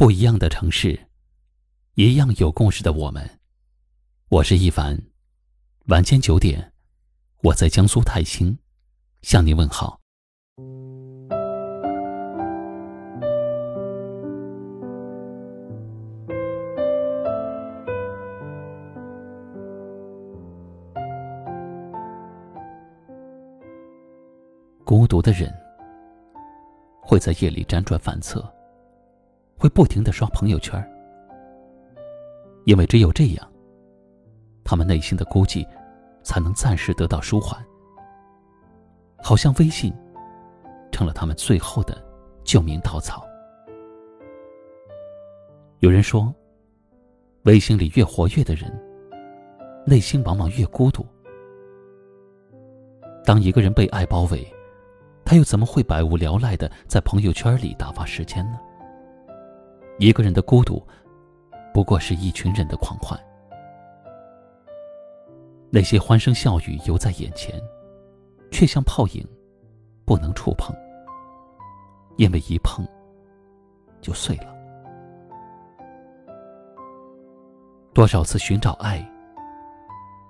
不一样的城市，一样有故事的我们。我是一凡，晚间九点，我在江苏泰兴向您问好。孤独的人会在夜里辗转反侧。会不停的刷朋友圈，因为只有这样，他们内心的孤寂才能暂时得到舒缓。好像微信成了他们最后的救命稻草。有人说，微信里越活跃的人，内心往往越孤独。当一个人被爱包围，他又怎么会百无聊赖的在朋友圈里打发时间呢？一个人的孤独，不过是一群人的狂欢。那些欢声笑语犹在眼前，却像泡影，不能触碰，因为一碰就碎了。多少次寻找爱，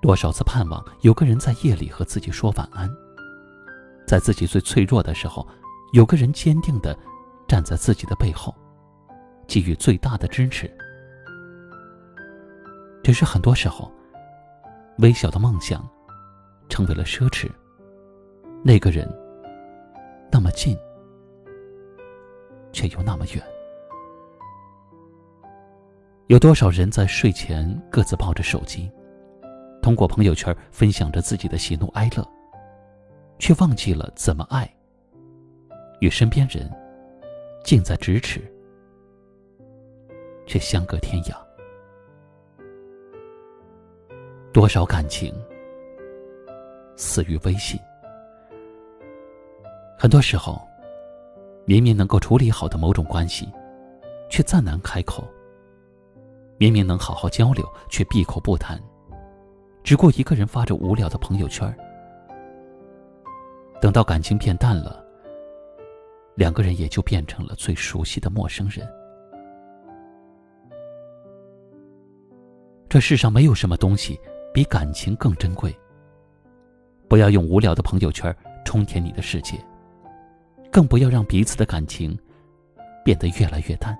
多少次盼望有个人在夜里和自己说晚安，在自己最脆弱的时候，有个人坚定的站在自己的背后。给予最大的支持，只是很多时候，微小的梦想成为了奢侈。那个人那么近，却又那么远。有多少人在睡前各自抱着手机，通过朋友圈分享着自己的喜怒哀乐，却忘记了怎么爱，与身边人近在咫尺。却相隔天涯。多少感情死于微信？很多时候，明明能够处理好的某种关系，却再难开口；明明能好好交流，却闭口不谈，只顾一个人发着无聊的朋友圈。等到感情变淡了，两个人也就变成了最熟悉的陌生人。这世上没有什么东西比感情更珍贵。不要用无聊的朋友圈充填你的世界，更不要让彼此的感情变得越来越淡。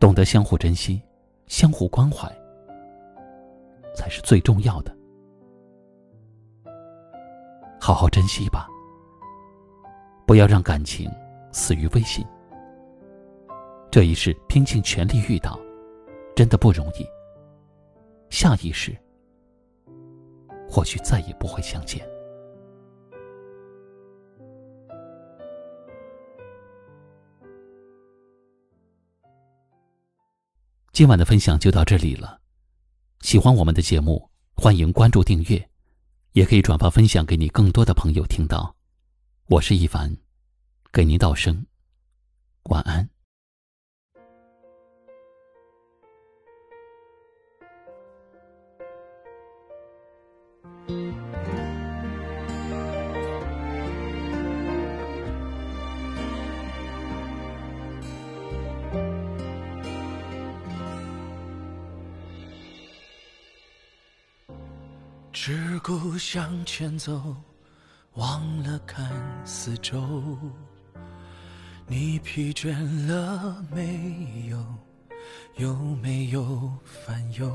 懂得相互珍惜、相互关怀，才是最重要的。好好珍惜吧，不要让感情死于微信。这一世拼尽全力遇到，真的不容易。下意识，或许再也不会相见。今晚的分享就到这里了。喜欢我们的节目，欢迎关注订阅，也可以转发分享给你更多的朋友听到。我是一凡，给您道声晚安。只顾向前走，忘了看四周。你疲倦了没有？有没有烦忧？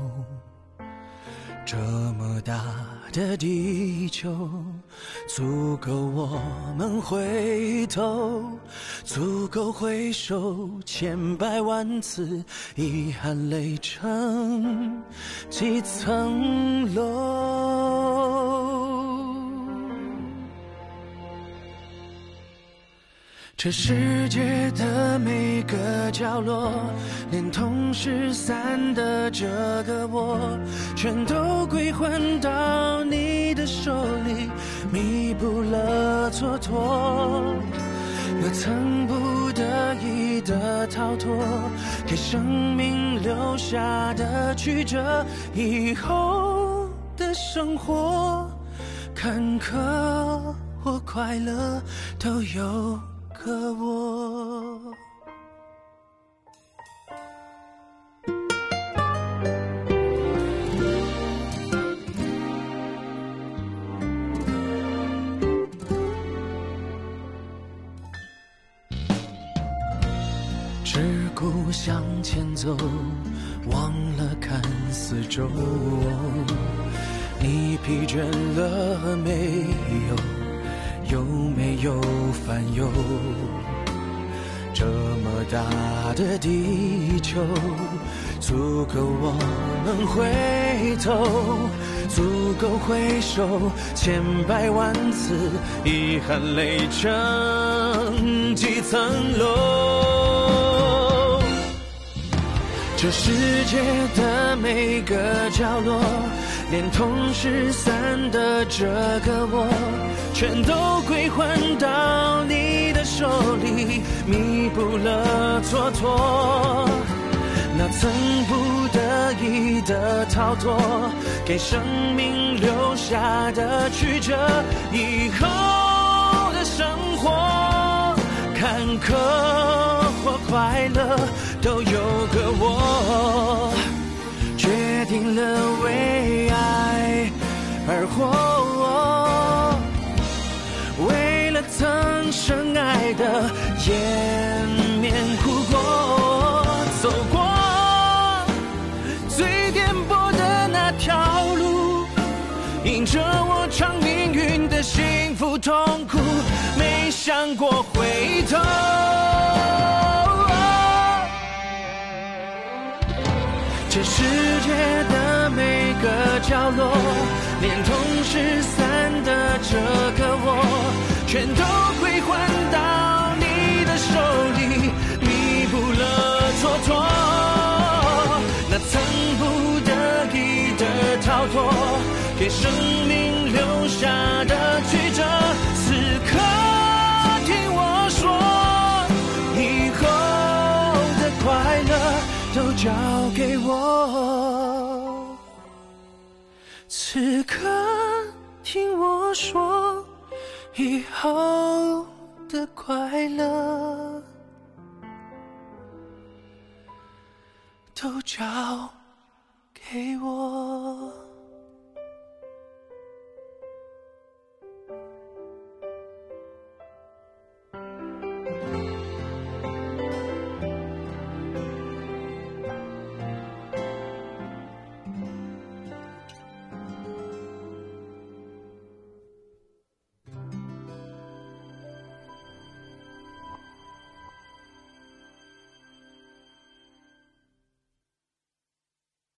这么大的地球，足够我们回头，足够回首千百万次，遗憾垒成几层楼。这世界的每个角落，连同失散的这个我，全都归还到你的手里，弥补了蹉跎。那曾不得已的逃脱，给生命留下的曲折，以后的生活，坎坷或快乐都有。和我。只顾向前走忘了看四周你疲倦了没有有没有烦忧？这么大的地球，足够我们回头，足够回首千百万次，遗憾垒成几层楼。这世界的每个角落，连同失散的这个我，全都归还到你的手里，弥补了蹉跎。那曾不得已的逃脱，给生命留下的曲折，以后的生活，坎坷或快乐，都有个我，决定了为爱而活。为了曾深爱的掩面哭过，走过最颠簸的那条路，迎着我尝命运的幸福痛苦，没想过回头。这世界的每个角落，连同失散的这个我，全都归还到你的手里，弥补了蹉跎。那曾不得已的逃脱，给生命留下的曲折，此刻听我说，以后的快乐都交给我。此刻听我说，以后的快乐都交给我。